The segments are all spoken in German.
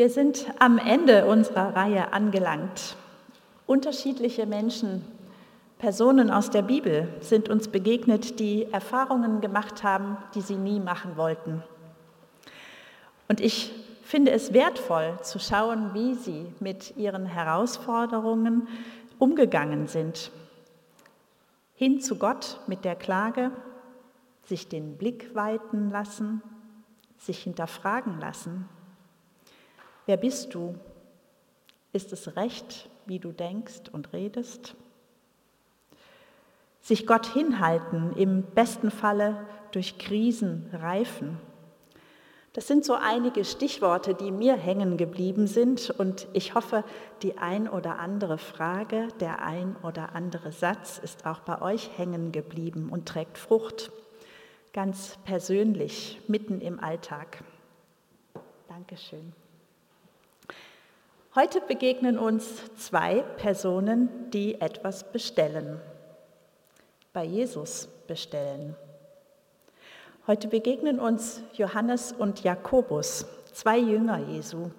Wir sind am Ende unserer Reihe angelangt. Unterschiedliche Menschen, Personen aus der Bibel sind uns begegnet, die Erfahrungen gemacht haben, die sie nie machen wollten. Und ich finde es wertvoll zu schauen, wie sie mit ihren Herausforderungen umgegangen sind. Hin zu Gott mit der Klage, sich den Blick weiten lassen, sich hinterfragen lassen. Wer bist du? Ist es recht, wie du denkst und redest? Sich Gott hinhalten, im besten Falle durch Krisen reifen. Das sind so einige Stichworte, die mir hängen geblieben sind und ich hoffe, die ein oder andere Frage, der ein oder andere Satz ist auch bei euch hängen geblieben und trägt Frucht, ganz persönlich, mitten im Alltag. Dankeschön. Heute begegnen uns zwei Personen, die etwas bestellen. Bei Jesus bestellen. Heute begegnen uns Johannes und Jakobus, zwei Jünger Jesu.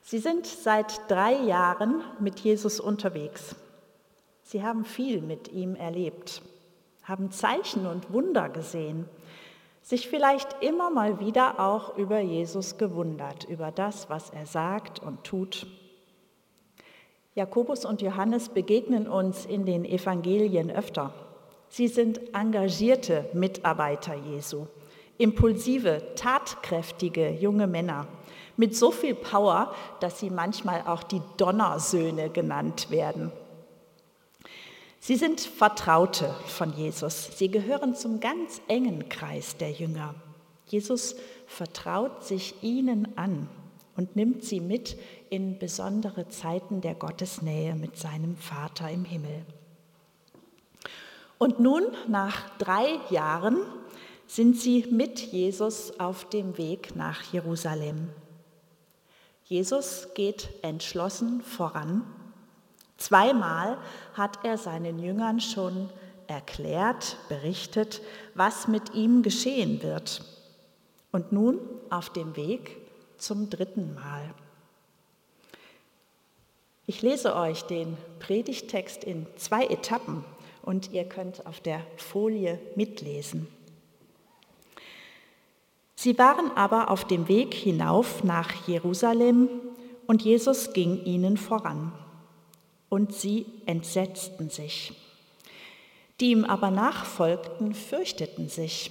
Sie sind seit drei Jahren mit Jesus unterwegs. Sie haben viel mit ihm erlebt, haben Zeichen und Wunder gesehen sich vielleicht immer mal wieder auch über Jesus gewundert, über das, was er sagt und tut. Jakobus und Johannes begegnen uns in den Evangelien öfter. Sie sind engagierte Mitarbeiter Jesu, impulsive, tatkräftige junge Männer mit so viel Power, dass sie manchmal auch die Donnersöhne genannt werden. Sie sind Vertraute von Jesus. Sie gehören zum ganz engen Kreis der Jünger. Jesus vertraut sich ihnen an und nimmt sie mit in besondere Zeiten der Gottesnähe mit seinem Vater im Himmel. Und nun, nach drei Jahren, sind sie mit Jesus auf dem Weg nach Jerusalem. Jesus geht entschlossen voran Zweimal hat er seinen Jüngern schon erklärt, berichtet, was mit ihm geschehen wird. Und nun auf dem Weg zum dritten Mal. Ich lese euch den Predigtext in zwei Etappen und ihr könnt auf der Folie mitlesen. Sie waren aber auf dem Weg hinauf nach Jerusalem und Jesus ging ihnen voran und sie entsetzten sich. Die ihm aber nachfolgten, fürchteten sich.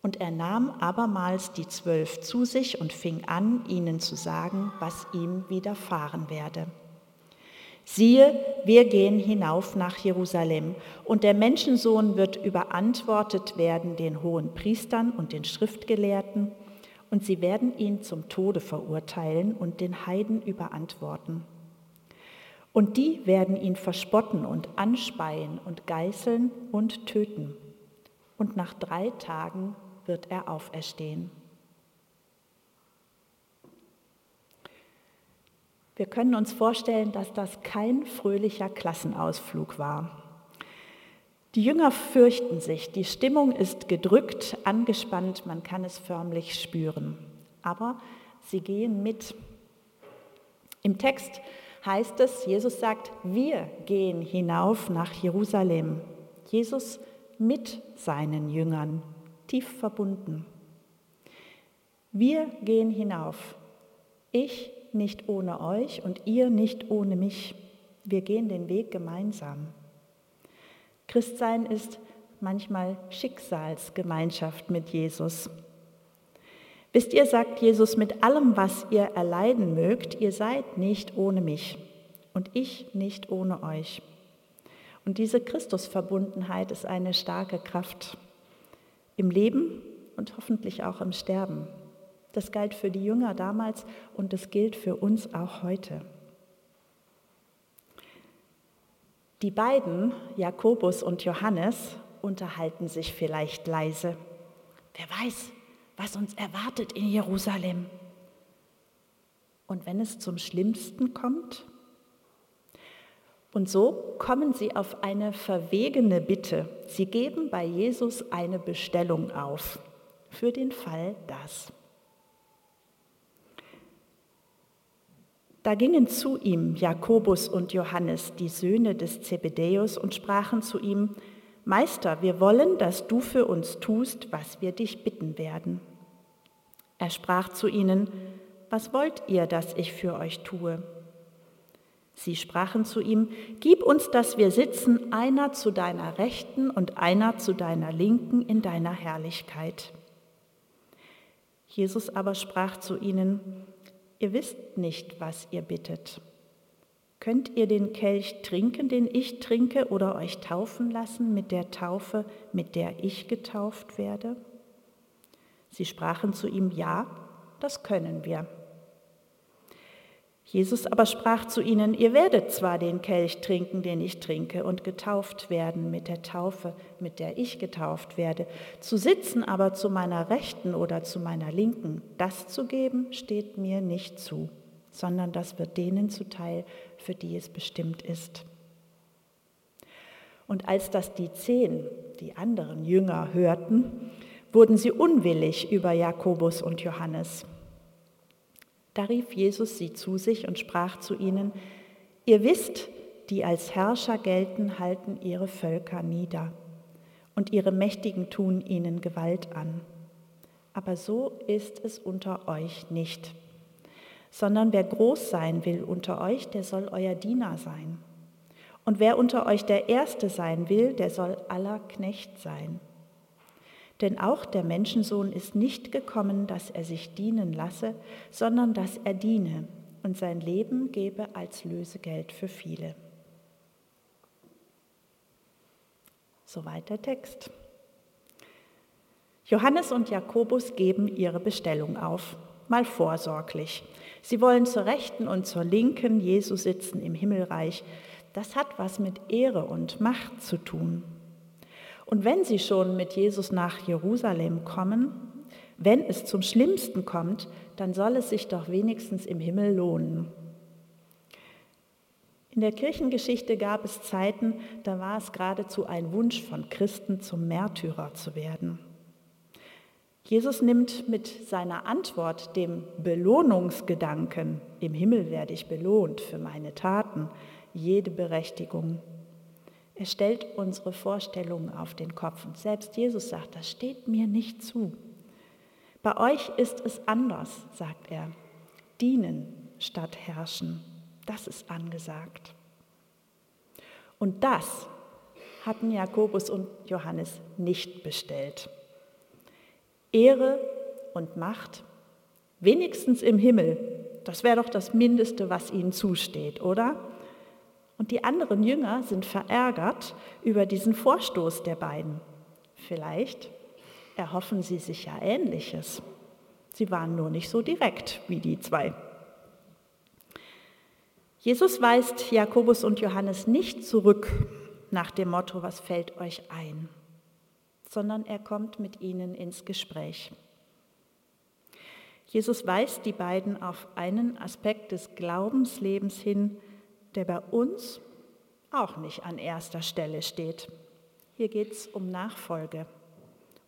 Und er nahm abermals die Zwölf zu sich und fing an, ihnen zu sagen, was ihm widerfahren werde. Siehe, wir gehen hinauf nach Jerusalem, und der Menschensohn wird überantwortet werden den hohen Priestern und den Schriftgelehrten, und sie werden ihn zum Tode verurteilen und den Heiden überantworten. Und die werden ihn verspotten und anspeien und geißeln und töten. Und nach drei Tagen wird er auferstehen. Wir können uns vorstellen, dass das kein fröhlicher Klassenausflug war. Die Jünger fürchten sich, die Stimmung ist gedrückt, angespannt, man kann es förmlich spüren. Aber sie gehen mit. Im Text heißt es, Jesus sagt, wir gehen hinauf nach Jerusalem. Jesus mit seinen Jüngern, tief verbunden. Wir gehen hinauf. Ich nicht ohne euch und ihr nicht ohne mich. Wir gehen den Weg gemeinsam. Christsein ist manchmal Schicksalsgemeinschaft mit Jesus. Wisst ihr, sagt Jesus, mit allem, was ihr erleiden mögt, ihr seid nicht ohne mich und ich nicht ohne euch. Und diese Christusverbundenheit ist eine starke Kraft im Leben und hoffentlich auch im Sterben. Das galt für die Jünger damals und es gilt für uns auch heute. Die beiden, Jakobus und Johannes, unterhalten sich vielleicht leise. Wer weiß, was uns erwartet in Jerusalem. Und wenn es zum Schlimmsten kommt? Und so kommen sie auf eine verwegene Bitte. Sie geben bei Jesus eine Bestellung auf für den Fall das. Da gingen zu ihm Jakobus und Johannes, die Söhne des Zebedäus, und sprachen zu ihm, Meister, wir wollen, dass du für uns tust, was wir dich bitten werden. Er sprach zu ihnen, Was wollt ihr, dass ich für euch tue? Sie sprachen zu ihm, Gib uns, dass wir sitzen, einer zu deiner Rechten und einer zu deiner Linken in deiner Herrlichkeit. Jesus aber sprach zu ihnen, Ihr wisst nicht, was ihr bittet. Könnt ihr den Kelch trinken, den ich trinke, oder euch taufen lassen mit der Taufe, mit der ich getauft werde? Sie sprachen zu ihm, ja, das können wir. Jesus aber sprach zu ihnen, ihr werdet zwar den Kelch trinken, den ich trinke, und getauft werden mit der Taufe, mit der ich getauft werde. Zu sitzen aber zu meiner Rechten oder zu meiner Linken, das zu geben, steht mir nicht zu sondern das wird denen zuteil, für die es bestimmt ist. Und als das die zehn, die anderen Jünger, hörten, wurden sie unwillig über Jakobus und Johannes. Da rief Jesus sie zu sich und sprach zu ihnen, ihr wisst, die als Herrscher gelten, halten ihre Völker nieder, und ihre Mächtigen tun ihnen Gewalt an. Aber so ist es unter euch nicht sondern wer groß sein will unter euch, der soll euer Diener sein. Und wer unter euch der Erste sein will, der soll aller Knecht sein. Denn auch der Menschensohn ist nicht gekommen, dass er sich dienen lasse, sondern dass er diene und sein Leben gebe als Lösegeld für viele. Soweit der Text. Johannes und Jakobus geben ihre Bestellung auf, mal vorsorglich. Sie wollen zur Rechten und zur Linken Jesu sitzen im Himmelreich. Das hat was mit Ehre und Macht zu tun. Und wenn sie schon mit Jesus nach Jerusalem kommen, wenn es zum Schlimmsten kommt, dann soll es sich doch wenigstens im Himmel lohnen. In der Kirchengeschichte gab es Zeiten, da war es geradezu ein Wunsch von Christen, zum Märtyrer zu werden. Jesus nimmt mit seiner Antwort dem Belohnungsgedanken, im Himmel werde ich belohnt für meine Taten, jede Berechtigung. Er stellt unsere Vorstellungen auf den Kopf und selbst Jesus sagt, das steht mir nicht zu. Bei euch ist es anders, sagt er. Dienen statt herrschen, das ist angesagt. Und das hatten Jakobus und Johannes nicht bestellt. Ehre und Macht, wenigstens im Himmel, das wäre doch das Mindeste, was ihnen zusteht, oder? Und die anderen Jünger sind verärgert über diesen Vorstoß der beiden. Vielleicht erhoffen sie sich ja ähnliches. Sie waren nur nicht so direkt wie die zwei. Jesus weist Jakobus und Johannes nicht zurück nach dem Motto, was fällt euch ein? Sondern er kommt mit ihnen ins Gespräch. Jesus weist die beiden auf einen Aspekt des Glaubenslebens hin, der bei uns auch nicht an erster Stelle steht. Hier geht es um Nachfolge.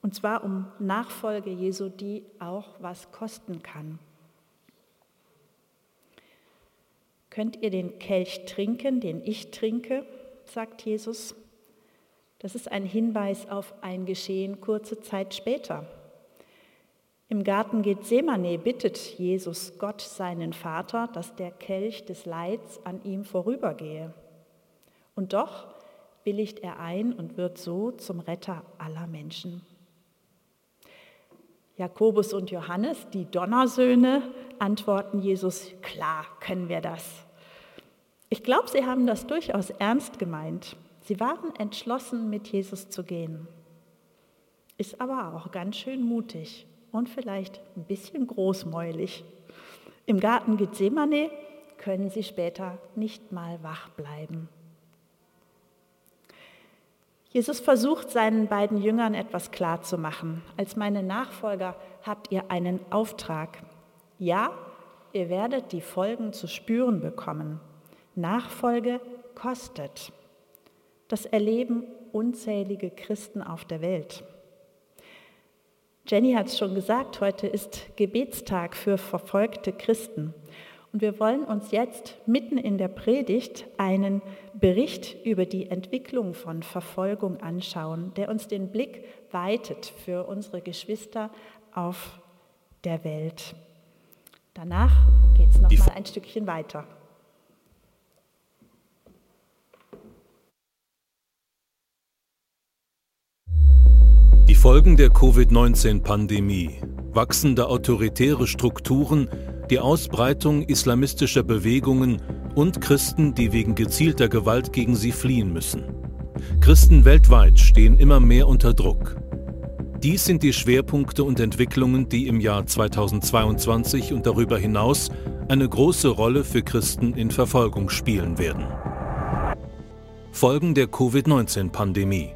Und zwar um Nachfolge Jesu, die auch was kosten kann. Könnt ihr den Kelch trinken, den ich trinke, sagt Jesus. Das ist ein Hinweis auf ein Geschehen kurze Zeit später. Im Garten Gethsemane bittet Jesus Gott seinen Vater, dass der Kelch des Leids an ihm vorübergehe. Und doch willigt er ein und wird so zum Retter aller Menschen. Jakobus und Johannes, die Donnersöhne, antworten Jesus, klar können wir das. Ich glaube, sie haben das durchaus ernst gemeint. Sie waren entschlossen, mit Jesus zu gehen. Ist aber auch ganz schön mutig und vielleicht ein bisschen großmäulig. Im Garten Gethsemane können sie später nicht mal wach bleiben. Jesus versucht seinen beiden Jüngern etwas klarzumachen. Als meine Nachfolger habt ihr einen Auftrag. Ja, ihr werdet die Folgen zu spüren bekommen. Nachfolge kostet. Das erleben unzählige Christen auf der Welt. Jenny hat es schon gesagt, heute ist Gebetstag für verfolgte Christen. Und wir wollen uns jetzt mitten in der Predigt einen Bericht über die Entwicklung von Verfolgung anschauen, der uns den Blick weitet für unsere Geschwister auf der Welt. Danach geht es noch mal ein Stückchen weiter. Die Folgen der Covid-19-Pandemie, wachsende autoritäre Strukturen, die Ausbreitung islamistischer Bewegungen und Christen, die wegen gezielter Gewalt gegen sie fliehen müssen. Christen weltweit stehen immer mehr unter Druck. Dies sind die Schwerpunkte und Entwicklungen, die im Jahr 2022 und darüber hinaus eine große Rolle für Christen in Verfolgung spielen werden. Folgen der Covid-19-Pandemie.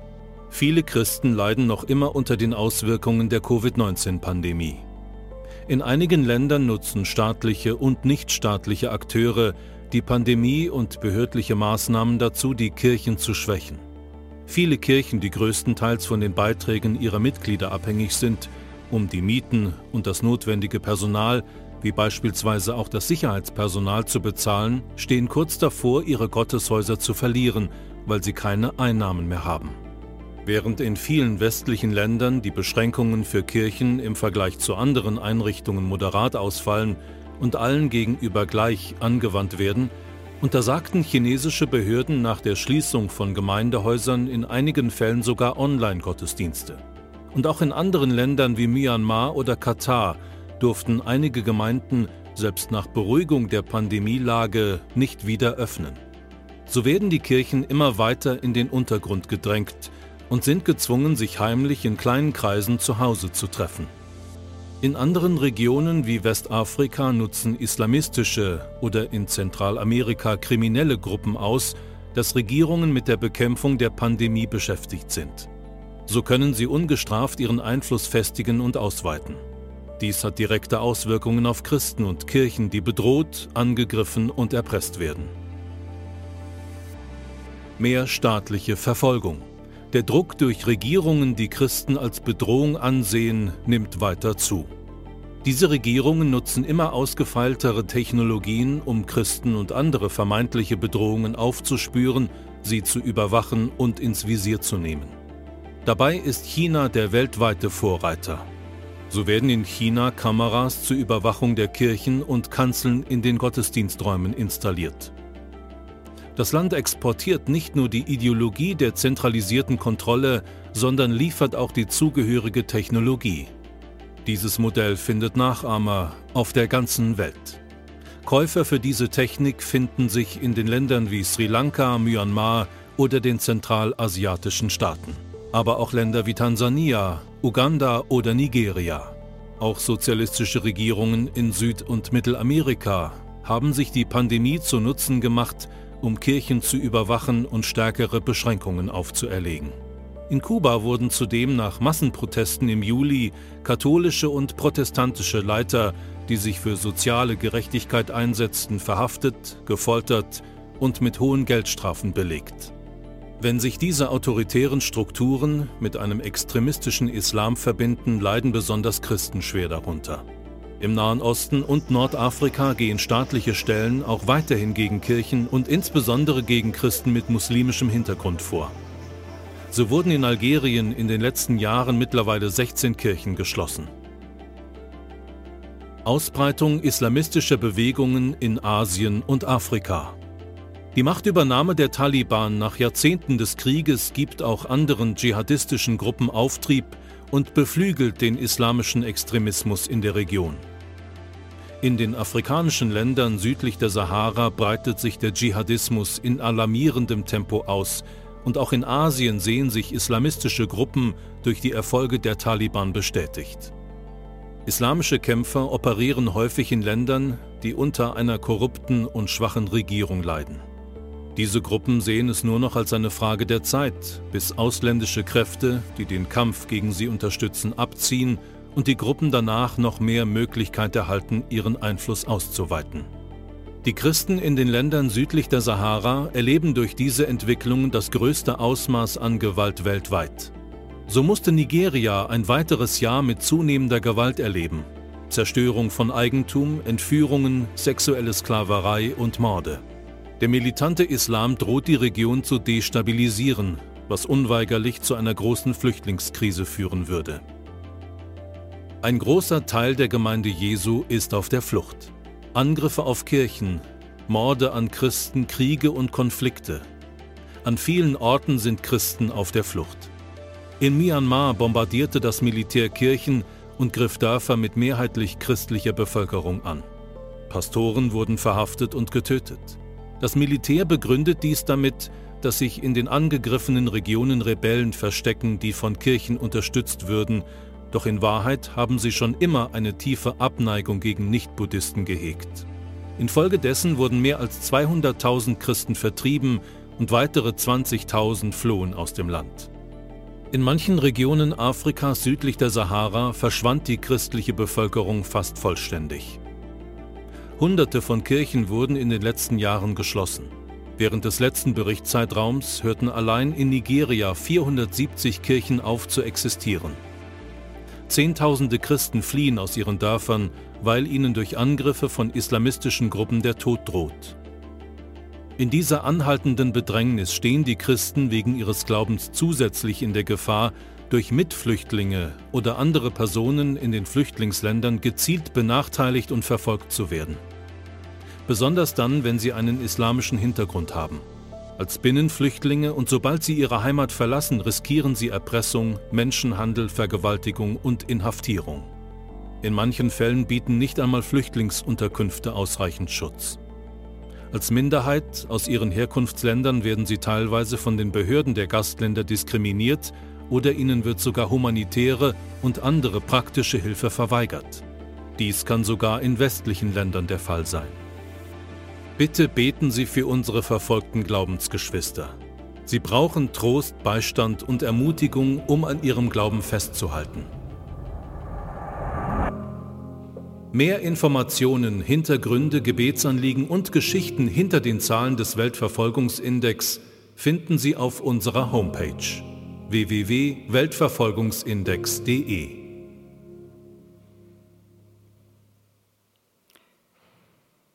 Viele Christen leiden noch immer unter den Auswirkungen der Covid-19-Pandemie. In einigen Ländern nutzen staatliche und nichtstaatliche Akteure die Pandemie und behördliche Maßnahmen dazu, die Kirchen zu schwächen. Viele Kirchen, die größtenteils von den Beiträgen ihrer Mitglieder abhängig sind, um die Mieten und das notwendige Personal, wie beispielsweise auch das Sicherheitspersonal, zu bezahlen, stehen kurz davor, ihre Gotteshäuser zu verlieren, weil sie keine Einnahmen mehr haben. Während in vielen westlichen Ländern die Beschränkungen für Kirchen im Vergleich zu anderen Einrichtungen moderat ausfallen und allen gegenüber gleich angewandt werden, untersagten chinesische Behörden nach der Schließung von Gemeindehäusern in einigen Fällen sogar Online-Gottesdienste. Und auch in anderen Ländern wie Myanmar oder Katar durften einige Gemeinden selbst nach Beruhigung der Pandemielage nicht wieder öffnen. So werden die Kirchen immer weiter in den Untergrund gedrängt und sind gezwungen, sich heimlich in kleinen Kreisen zu Hause zu treffen. In anderen Regionen wie Westafrika nutzen islamistische oder in Zentralamerika kriminelle Gruppen aus, dass Regierungen mit der Bekämpfung der Pandemie beschäftigt sind. So können sie ungestraft ihren Einfluss festigen und ausweiten. Dies hat direkte Auswirkungen auf Christen und Kirchen, die bedroht, angegriffen und erpresst werden. Mehr staatliche Verfolgung. Der Druck durch Regierungen, die Christen als Bedrohung ansehen, nimmt weiter zu. Diese Regierungen nutzen immer ausgefeiltere Technologien, um Christen und andere vermeintliche Bedrohungen aufzuspüren, sie zu überwachen und ins Visier zu nehmen. Dabei ist China der weltweite Vorreiter. So werden in China Kameras zur Überwachung der Kirchen und Kanzeln in den Gottesdiensträumen installiert. Das Land exportiert nicht nur die Ideologie der zentralisierten Kontrolle, sondern liefert auch die zugehörige Technologie. Dieses Modell findet Nachahmer auf der ganzen Welt. Käufer für diese Technik finden sich in den Ländern wie Sri Lanka, Myanmar oder den zentralasiatischen Staaten. Aber auch Länder wie Tansania, Uganda oder Nigeria. Auch sozialistische Regierungen in Süd- und Mittelamerika haben sich die Pandemie zu Nutzen gemacht, um Kirchen zu überwachen und stärkere Beschränkungen aufzuerlegen. In Kuba wurden zudem nach Massenprotesten im Juli katholische und protestantische Leiter, die sich für soziale Gerechtigkeit einsetzten, verhaftet, gefoltert und mit hohen Geldstrafen belegt. Wenn sich diese autoritären Strukturen mit einem extremistischen Islam verbinden, leiden besonders Christen schwer darunter. Im Nahen Osten und Nordafrika gehen staatliche Stellen auch weiterhin gegen Kirchen und insbesondere gegen Christen mit muslimischem Hintergrund vor. So wurden in Algerien in den letzten Jahren mittlerweile 16 Kirchen geschlossen. Ausbreitung islamistischer Bewegungen in Asien und Afrika. Die Machtübernahme der Taliban nach Jahrzehnten des Krieges gibt auch anderen dschihadistischen Gruppen Auftrieb und beflügelt den islamischen Extremismus in der Region. In den afrikanischen Ländern südlich der Sahara breitet sich der Dschihadismus in alarmierendem Tempo aus, und auch in Asien sehen sich islamistische Gruppen durch die Erfolge der Taliban bestätigt. Islamische Kämpfer operieren häufig in Ländern, die unter einer korrupten und schwachen Regierung leiden. Diese Gruppen sehen es nur noch als eine Frage der Zeit, bis ausländische Kräfte, die den Kampf gegen sie unterstützen, abziehen und die Gruppen danach noch mehr Möglichkeit erhalten, ihren Einfluss auszuweiten. Die Christen in den Ländern südlich der Sahara erleben durch diese Entwicklung das größte Ausmaß an Gewalt weltweit. So musste Nigeria ein weiteres Jahr mit zunehmender Gewalt erleben. Zerstörung von Eigentum, Entführungen, sexuelle Sklaverei und Morde. Der militante Islam droht die Region zu destabilisieren, was unweigerlich zu einer großen Flüchtlingskrise führen würde. Ein großer Teil der Gemeinde Jesu ist auf der Flucht. Angriffe auf Kirchen, Morde an Christen, Kriege und Konflikte. An vielen Orten sind Christen auf der Flucht. In Myanmar bombardierte das Militär Kirchen und griff Dörfer mit mehrheitlich christlicher Bevölkerung an. Pastoren wurden verhaftet und getötet. Das Militär begründet dies damit, dass sich in den angegriffenen Regionen Rebellen verstecken, die von Kirchen unterstützt würden, doch in Wahrheit haben sie schon immer eine tiefe Abneigung gegen Nichtbuddhisten gehegt. Infolgedessen wurden mehr als 200.000 Christen vertrieben und weitere 20.000 flohen aus dem Land. In manchen Regionen Afrikas südlich der Sahara verschwand die christliche Bevölkerung fast vollständig. Hunderte von Kirchen wurden in den letzten Jahren geschlossen. Während des letzten Berichtszeitraums hörten allein in Nigeria 470 Kirchen auf zu existieren. Zehntausende Christen fliehen aus ihren Dörfern, weil ihnen durch Angriffe von islamistischen Gruppen der Tod droht. In dieser anhaltenden Bedrängnis stehen die Christen wegen ihres Glaubens zusätzlich in der Gefahr, durch Mitflüchtlinge oder andere Personen in den Flüchtlingsländern gezielt benachteiligt und verfolgt zu werden. Besonders dann, wenn sie einen islamischen Hintergrund haben. Als Binnenflüchtlinge und sobald sie ihre Heimat verlassen, riskieren sie Erpressung, Menschenhandel, Vergewaltigung und Inhaftierung. In manchen Fällen bieten nicht einmal Flüchtlingsunterkünfte ausreichend Schutz. Als Minderheit aus ihren Herkunftsländern werden sie teilweise von den Behörden der Gastländer diskriminiert oder ihnen wird sogar humanitäre und andere praktische Hilfe verweigert. Dies kann sogar in westlichen Ländern der Fall sein. Bitte beten Sie für unsere verfolgten Glaubensgeschwister. Sie brauchen Trost, Beistand und Ermutigung, um an ihrem Glauben festzuhalten. Mehr Informationen, Hintergründe, Gebetsanliegen und Geschichten hinter den Zahlen des Weltverfolgungsindex finden Sie auf unserer Homepage www.weltverfolgungsindex.de.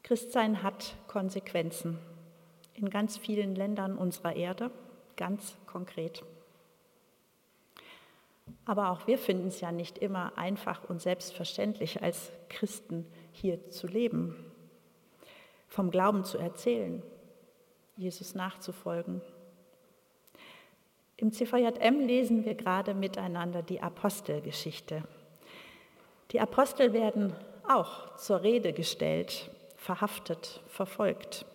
Christsein hat Konsequenzen in ganz vielen Ländern unserer Erde, ganz konkret. Aber auch wir finden es ja nicht immer einfach und selbstverständlich, als Christen hier zu leben, vom Glauben zu erzählen, Jesus nachzufolgen. Im CVJM lesen wir gerade miteinander die Apostelgeschichte. Die Apostel werden auch zur Rede gestellt, verhaftet, verfolgt.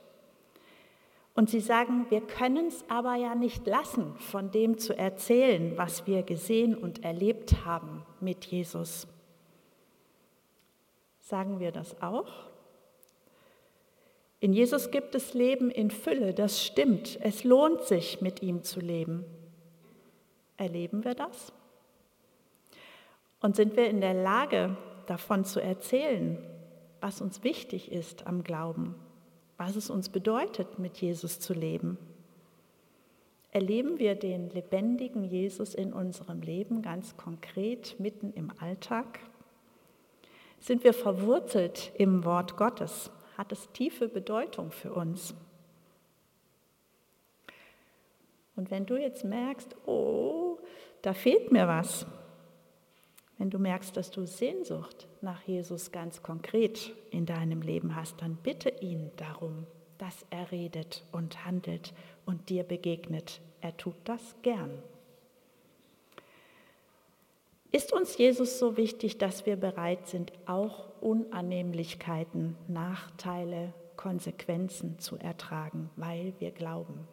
Und sie sagen, wir können es aber ja nicht lassen, von dem zu erzählen, was wir gesehen und erlebt haben mit Jesus. Sagen wir das auch? In Jesus gibt es Leben in Fülle, das stimmt. Es lohnt sich, mit ihm zu leben. Erleben wir das? Und sind wir in der Lage, davon zu erzählen, was uns wichtig ist am Glauben? was es uns bedeutet, mit Jesus zu leben. Erleben wir den lebendigen Jesus in unserem Leben ganz konkret mitten im Alltag? Sind wir verwurzelt im Wort Gottes? Hat es tiefe Bedeutung für uns? Und wenn du jetzt merkst, oh, da fehlt mir was, wenn du merkst, dass du Sehnsucht nach Jesus ganz konkret in deinem Leben hast, dann bitte ihn darum, dass er redet und handelt und dir begegnet. Er tut das gern. Ist uns Jesus so wichtig, dass wir bereit sind, auch Unannehmlichkeiten, Nachteile, Konsequenzen zu ertragen, weil wir glauben?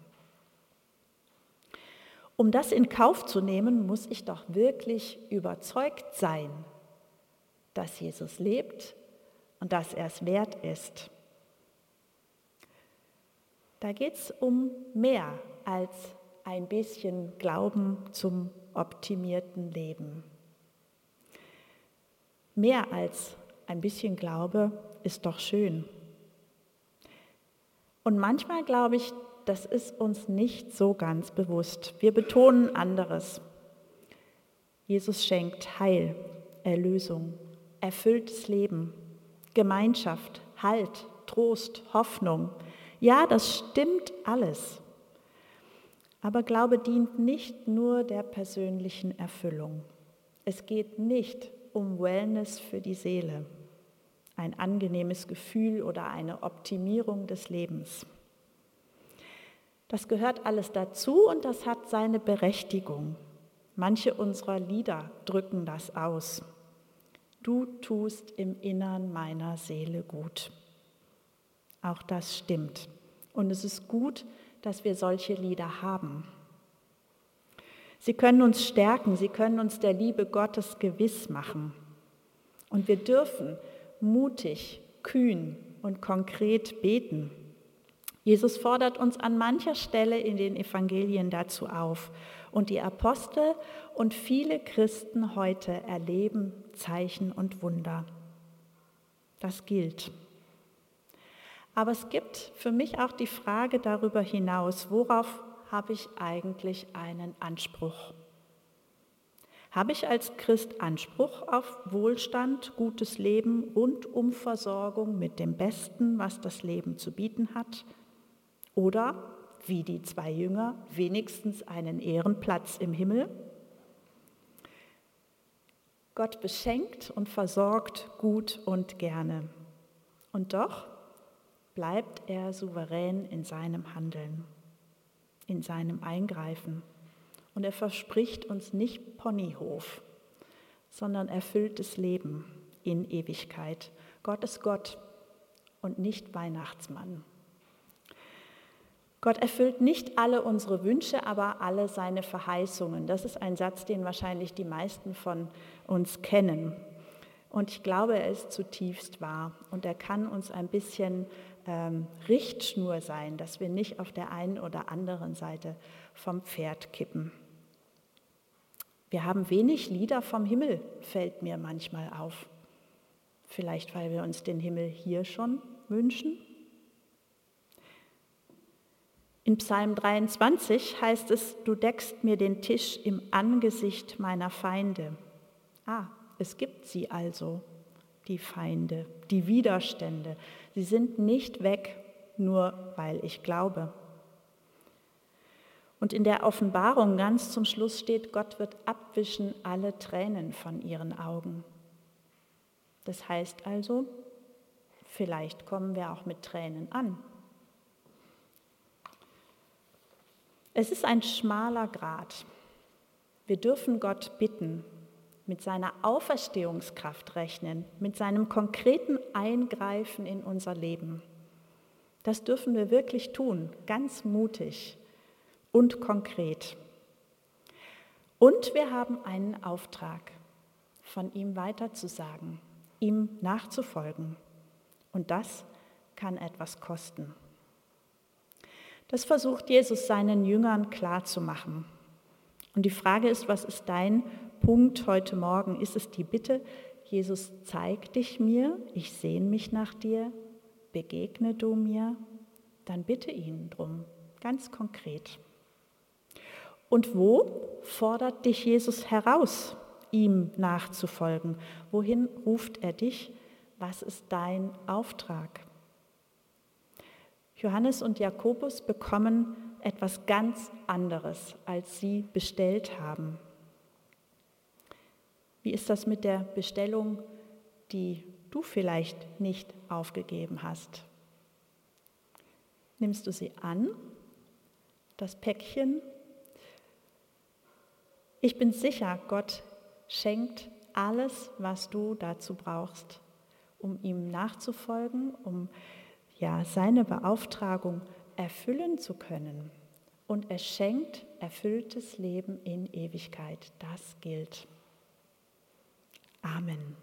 Um das in Kauf zu nehmen, muss ich doch wirklich überzeugt sein, dass Jesus lebt und dass er es wert ist. Da geht es um mehr als ein bisschen Glauben zum optimierten Leben. Mehr als ein bisschen Glaube ist doch schön. Und manchmal glaube ich, das ist uns nicht so ganz bewusst. Wir betonen anderes. Jesus schenkt Heil, Erlösung, erfülltes Leben, Gemeinschaft, Halt, Trost, Hoffnung. Ja, das stimmt alles. Aber Glaube dient nicht nur der persönlichen Erfüllung. Es geht nicht um Wellness für die Seele, ein angenehmes Gefühl oder eine Optimierung des Lebens. Das gehört alles dazu und das hat seine Berechtigung. Manche unserer Lieder drücken das aus. Du tust im Innern meiner Seele gut. Auch das stimmt. Und es ist gut, dass wir solche Lieder haben. Sie können uns stärken, sie können uns der Liebe Gottes gewiss machen. Und wir dürfen mutig, kühn und konkret beten. Jesus fordert uns an mancher Stelle in den Evangelien dazu auf. Und die Apostel und viele Christen heute erleben Zeichen und Wunder. Das gilt. Aber es gibt für mich auch die Frage darüber hinaus, worauf habe ich eigentlich einen Anspruch? Habe ich als Christ Anspruch auf Wohlstand, gutes Leben, und um Versorgung mit dem Besten, was das Leben zu bieten hat? Oder, wie die zwei Jünger, wenigstens einen Ehrenplatz im Himmel? Gott beschenkt und versorgt gut und gerne. Und doch bleibt er souverän in seinem Handeln in seinem Eingreifen. Und er verspricht uns nicht Ponyhof, sondern erfülltes Leben in Ewigkeit. Gott ist Gott und nicht Weihnachtsmann. Gott erfüllt nicht alle unsere Wünsche, aber alle seine Verheißungen. Das ist ein Satz, den wahrscheinlich die meisten von uns kennen. Und ich glaube, er ist zutiefst wahr und er kann uns ein bisschen ähm, Richtschnur sein, dass wir nicht auf der einen oder anderen Seite vom Pferd kippen. Wir haben wenig Lieder vom Himmel, fällt mir manchmal auf. Vielleicht, weil wir uns den Himmel hier schon wünschen. In Psalm 23 heißt es, du deckst mir den Tisch im Angesicht meiner Feinde. Ah, es gibt sie also, die Feinde, die Widerstände, Sie sind nicht weg, nur weil ich glaube. Und in der Offenbarung ganz zum Schluss steht, Gott wird abwischen alle Tränen von ihren Augen. Das heißt also, vielleicht kommen wir auch mit Tränen an. Es ist ein schmaler Grat. Wir dürfen Gott bitten, mit seiner Auferstehungskraft rechnen, mit seinem konkreten Eingreifen in unser Leben. Das dürfen wir wirklich tun, ganz mutig und konkret. Und wir haben einen Auftrag, von ihm weiterzusagen, ihm nachzufolgen. Und das kann etwas kosten. Das versucht Jesus seinen Jüngern klarzumachen. Und die Frage ist, was ist dein Punkt heute Morgen? Ist es die Bitte, Jesus, zeig dich mir, ich sehne mich nach dir, begegne du mir? Dann bitte ihn drum, ganz konkret. Und wo fordert dich Jesus heraus, ihm nachzufolgen? Wohin ruft er dich? Was ist dein Auftrag? Johannes und Jakobus bekommen etwas ganz anderes, als sie bestellt haben. Wie ist das mit der Bestellung, die du vielleicht nicht aufgegeben hast? Nimmst du sie an, das Päckchen? Ich bin sicher, Gott schenkt alles, was du dazu brauchst, um ihm nachzufolgen, um ja seine Beauftragung erfüllen zu können. Und er schenkt erfülltes Leben in Ewigkeit. Das gilt. Amen.